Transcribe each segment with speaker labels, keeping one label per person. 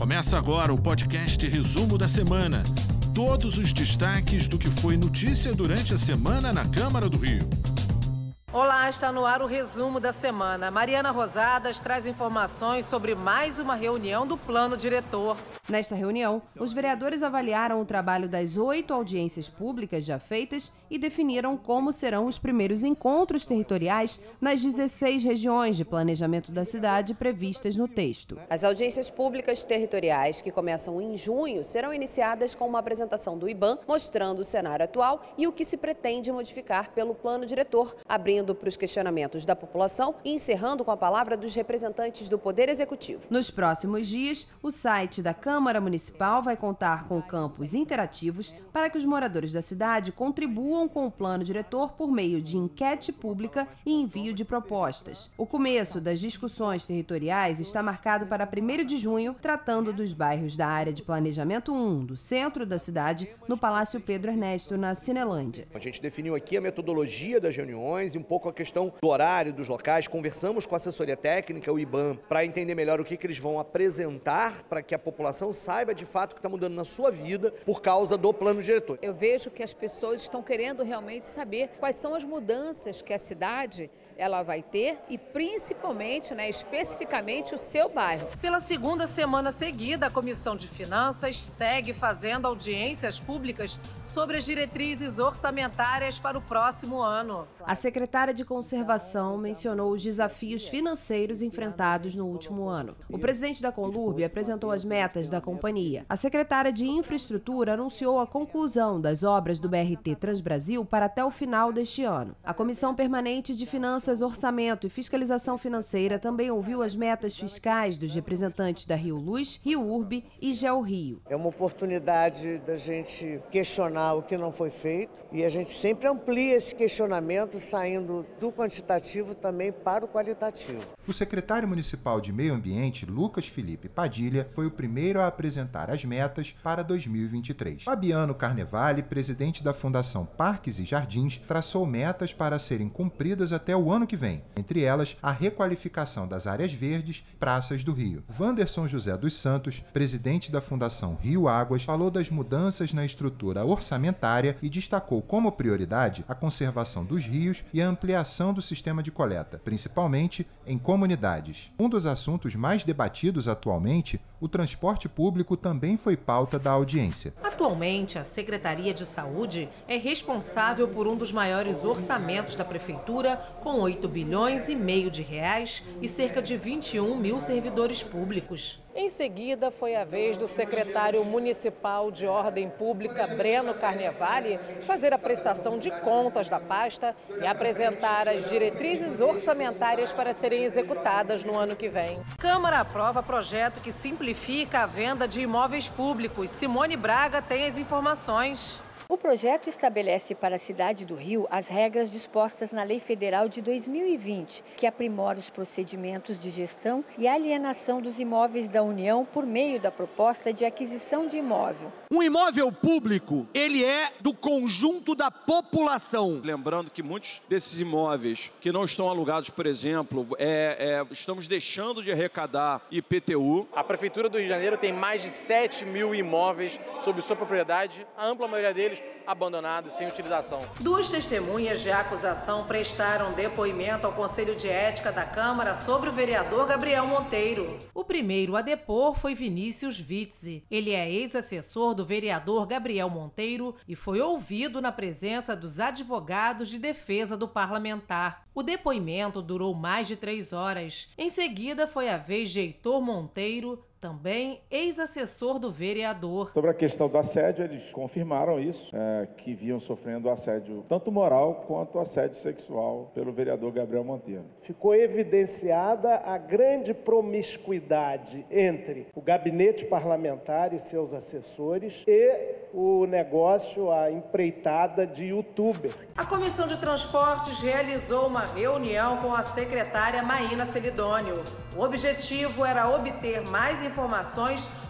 Speaker 1: Começa agora o podcast Resumo da Semana. Todos os destaques do que foi notícia durante a semana na Câmara do Rio.
Speaker 2: Olá, está no ar o resumo da semana. Mariana Rosadas traz informações sobre mais uma reunião do plano diretor.
Speaker 3: Nesta reunião, os vereadores avaliaram o trabalho das oito audiências públicas já feitas e definiram como serão os primeiros encontros territoriais nas 16 regiões de planejamento da cidade previstas no texto.
Speaker 4: As audiências públicas territoriais, que começam em junho, serão iniciadas com uma apresentação do IBAN mostrando o cenário atual e o que se pretende modificar pelo plano diretor, abrindo para os questionamentos da população e encerrando com a palavra dos representantes do Poder Executivo.
Speaker 3: Nos próximos dias, o site da Câmara Municipal vai contar com campos interativos para que os moradores da cidade contribuam com o plano diretor por meio de enquete pública e envio de propostas. O começo das discussões territoriais está marcado para 1 de junho, tratando dos bairros da área de planejamento 1 do centro da cidade, no Palácio Pedro Ernesto, na Cinelândia.
Speaker 5: A gente definiu aqui a metodologia das reuniões e um pouco a questão do horário dos locais. Conversamos com a assessoria técnica, o IBAN, para entender melhor o que, que eles vão apresentar para que a população saiba de fato o que está mudando na sua vida por causa do plano diretor.
Speaker 6: Eu vejo que as pessoas estão querendo realmente saber quais são as mudanças que a cidade ela vai ter e principalmente, né, especificamente o seu bairro.
Speaker 2: Pela segunda semana seguida, a Comissão de Finanças segue fazendo audiências públicas sobre as diretrizes orçamentárias para o próximo ano.
Speaker 3: A secretária de Conservação mencionou os desafios financeiros enfrentados no último ano. O presidente da Conlurb apresentou as metas da companhia. A secretária de Infraestrutura anunciou a conclusão das obras do BRT Transbrasil para até o final deste ano. A Comissão Permanente de Finanças, Orçamento e Fiscalização Financeira também ouviu as metas fiscais dos representantes da Rio Luz, Rio Urbe e Geo Rio.
Speaker 7: É uma oportunidade da gente questionar o que não foi feito e a gente sempre amplia esse questionamento saindo do quantitativo também para o qualitativo.
Speaker 8: O secretário municipal de Meio Ambiente, Lucas Felipe Padilha, foi o primeiro a apresentar as metas para 2023. Fabiano Carnevale, presidente da Fundação Parques e Jardins, traçou metas para serem cumpridas até o ano que vem, entre elas a requalificação das áreas verdes praças do Rio. Wanderson José dos Santos, presidente da Fundação Rio Águas, falou das mudanças na estrutura orçamentária e destacou como prioridade a conservação dos rios e a ampliação do sistema de coleta, principalmente em comunidades. Um dos assuntos mais debatidos atualmente, o transporte público também foi pauta da audiência.
Speaker 2: Atualmente, a Secretaria de Saúde é responsável por um dos maiores orçamentos da prefeitura, com 8 bilhões e meio de reais e cerca de 21 mil servidores públicos. Em seguida, foi a vez do secretário municipal de Ordem Pública, Breno Carnevale, fazer a prestação de contas da pasta e apresentar as diretrizes orçamentárias para serem executadas no ano que vem. Câmara aprova projeto que simplifica a venda de imóveis públicos. Simone Braga tem as informações.
Speaker 9: O projeto estabelece para a cidade do Rio as regras dispostas na Lei Federal de 2020, que aprimora os procedimentos de gestão e alienação dos imóveis da União por meio da proposta de aquisição de imóvel.
Speaker 10: Um imóvel público, ele é do conjunto da população.
Speaker 11: Lembrando que muitos desses imóveis que não estão alugados, por exemplo, é, é, estamos deixando de arrecadar IPTU.
Speaker 12: A Prefeitura do Rio de Janeiro tem mais de 7 mil imóveis sob sua propriedade, a ampla maioria deles abandonados, sem utilização.
Speaker 2: Duas testemunhas de acusação prestaram depoimento ao Conselho de Ética da Câmara sobre o vereador Gabriel Monteiro. O primeiro a depor foi Vinícius Witze. Ele é ex-assessor do vereador Gabriel Monteiro e foi ouvido na presença dos advogados de defesa do parlamentar. O depoimento durou mais de três horas. Em seguida, foi a vez de Heitor Monteiro, também ex-assessor do vereador.
Speaker 13: Sobre a questão do assédio, eles confirmaram isso, é, que vinham sofrendo assédio tanto moral quanto assédio sexual pelo vereador Gabriel Monteiro.
Speaker 14: Ficou evidenciada a grande promiscuidade entre o gabinete parlamentar e seus assessores e o negócio, a empreitada de youtuber.
Speaker 2: A Comissão de Transportes realizou uma uma reunião com a secretária Maína Celidônio. O objetivo era obter mais informações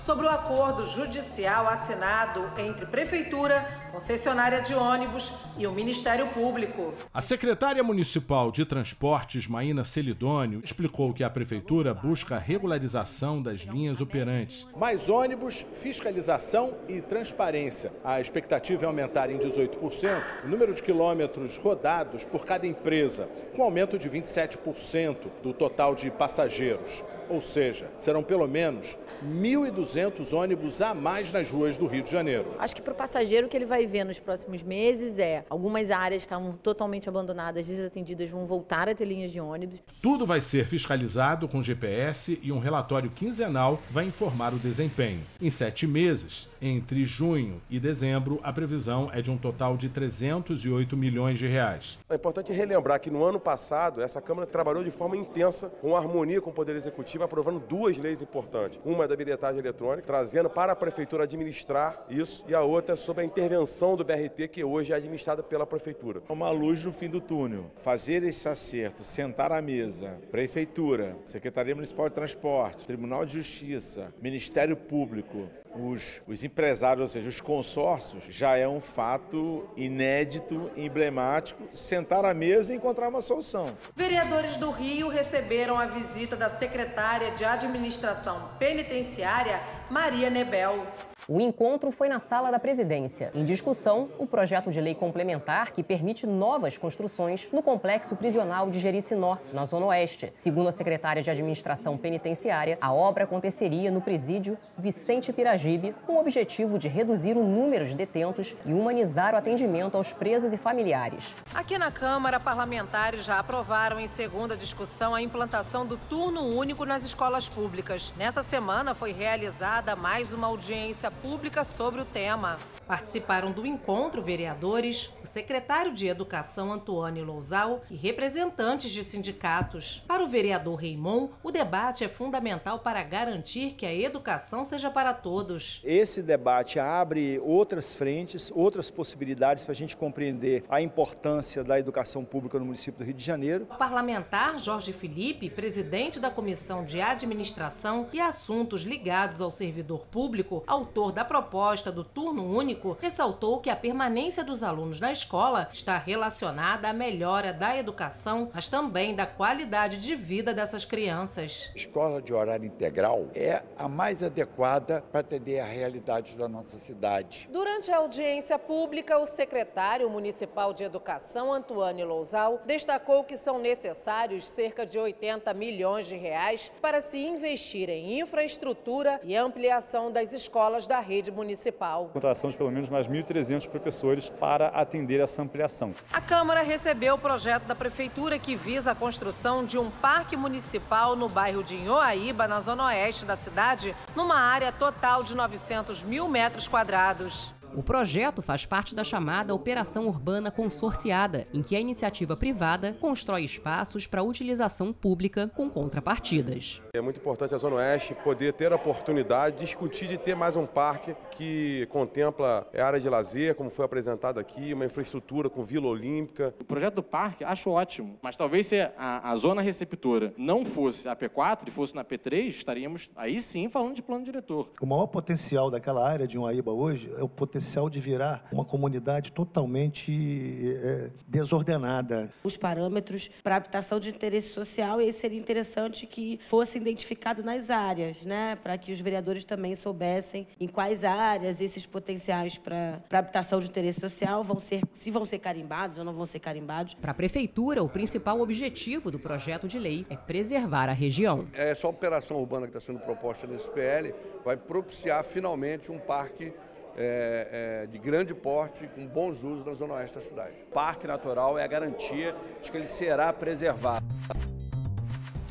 Speaker 2: sobre o acordo judicial assinado entre Prefeitura, concessionária de ônibus e o Ministério Público.
Speaker 1: A secretária municipal de Transportes, Maína Celidônio, explicou que a Prefeitura busca a regularização das linhas operantes.
Speaker 15: Mais ônibus, fiscalização e transparência. A expectativa é aumentar em 18% o número de quilômetros rodados por cada empresa, com aumento de 27% do total de passageiros. Ou seja, serão pelo menos 1.200 ônibus a mais nas ruas do Rio de Janeiro.
Speaker 16: Acho que para o passageiro o que ele vai ver nos próximos meses é algumas áreas estavam totalmente abandonadas, desatendidas, vão voltar a ter linhas de ônibus.
Speaker 1: Tudo vai ser fiscalizado com GPS e um relatório quinzenal vai informar o desempenho. Em sete meses, entre junho e dezembro, a previsão é de um total de 308 milhões de reais.
Speaker 17: É importante relembrar que no ano passado essa Câmara trabalhou de forma intensa, com harmonia com o Poder Executivo, aprovando duas leis importantes. Uma é da bilhetagem eletrônica, trazendo para a Prefeitura administrar isso, e a outra é sobre a intervenção do BRT, que hoje é administrada pela Prefeitura.
Speaker 18: Uma luz no fim do túnel. Fazer esse acerto, sentar à mesa, Prefeitura, Secretaria Municipal de Transporte, Tribunal de Justiça, Ministério Público, os, os, empresários, ou seja, os consórcios, já é um fato inédito, emblemático, sentar à mesa e encontrar uma solução.
Speaker 2: Vereadores do Rio receberam a visita da secretária de Administração Penitenciária, Maria Nebel.
Speaker 19: O encontro foi na sala da presidência. Em discussão, o projeto de lei complementar que permite novas construções no complexo prisional de Jericinó, na Zona Oeste. Segundo a secretária de Administração Penitenciária, a obra aconteceria no presídio Vicente Piragibe, com o objetivo de reduzir o número de detentos e humanizar o atendimento aos presos e familiares.
Speaker 2: Aqui na Câmara, parlamentares já aprovaram em segunda discussão a implantação do turno único nas escolas públicas. Nessa semana foi realizada mais uma audiência pública sobre o tema. Participaram do encontro vereadores, o secretário de Educação Antônio Lousal e representantes de sindicatos. Para o vereador Reimon, o debate é fundamental para garantir que a educação seja para todos.
Speaker 20: Esse debate abre outras frentes, outras possibilidades para a gente compreender a importância da educação pública no município do Rio de Janeiro.
Speaker 2: O parlamentar Jorge Felipe, presidente da Comissão de Administração e Assuntos ligados ao servidor público, autor da proposta do turno único, ressaltou que a permanência dos alunos na escola está relacionada à melhora da educação, mas também da qualidade de vida dessas crianças.
Speaker 21: Escola de horário integral é a mais adequada para atender a realidade da nossa cidade.
Speaker 2: Durante a audiência pública, o secretário municipal de Educação, Antônio Lousal, destacou que são necessários cerca de 80 milhões de reais para se investir em infraestrutura e ampliação das escolas da rede municipal.
Speaker 22: Contratação de pelo menos mais 1.300 professores para atender essa ampliação.
Speaker 2: A Câmara recebeu o projeto da Prefeitura que visa a construção de um parque municipal no bairro de Inhoaíba, na zona oeste da cidade, numa área total de 900 mil metros quadrados.
Speaker 19: O projeto faz parte da chamada Operação Urbana Consorciada, em que a iniciativa privada constrói espaços para utilização pública com contrapartidas.
Speaker 17: É muito importante a Zona Oeste poder ter a oportunidade de discutir de ter mais um parque que contempla a área de lazer, como foi apresentado aqui, uma infraestrutura com Vila Olímpica.
Speaker 23: O projeto do parque acho ótimo, mas talvez se a, a zona receptora não fosse a P4 e fosse na P3, estaríamos aí sim falando de plano diretor.
Speaker 24: O maior potencial daquela área de Uaíba hoje é o potencial potencial de virar uma comunidade totalmente é, desordenada.
Speaker 25: Os parâmetros para habitação de interesse social, e seria interessante que fosse identificado nas áreas, né? para que os vereadores também soubessem em quais áreas esses potenciais para habitação de interesse social vão ser, se vão ser carimbados ou não vão ser carimbados.
Speaker 19: Para a Prefeitura, o principal objetivo do projeto de lei é preservar a região.
Speaker 26: Essa operação urbana que está sendo proposta nesse PL vai propiciar finalmente um parque é, é, de grande porte, com bons usos na zona oeste da cidade.
Speaker 27: O Parque Natural é a garantia de que ele será preservado.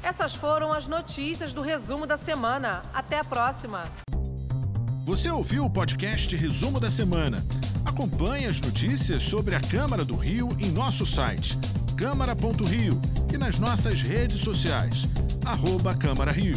Speaker 2: Essas foram as notícias do resumo da semana. Até a próxima.
Speaker 1: Você ouviu o podcast Resumo da Semana? Acompanhe as notícias sobre a Câmara do Rio em nosso site câmara.rio e nas nossas redes sociais, arroba Câmara Rio.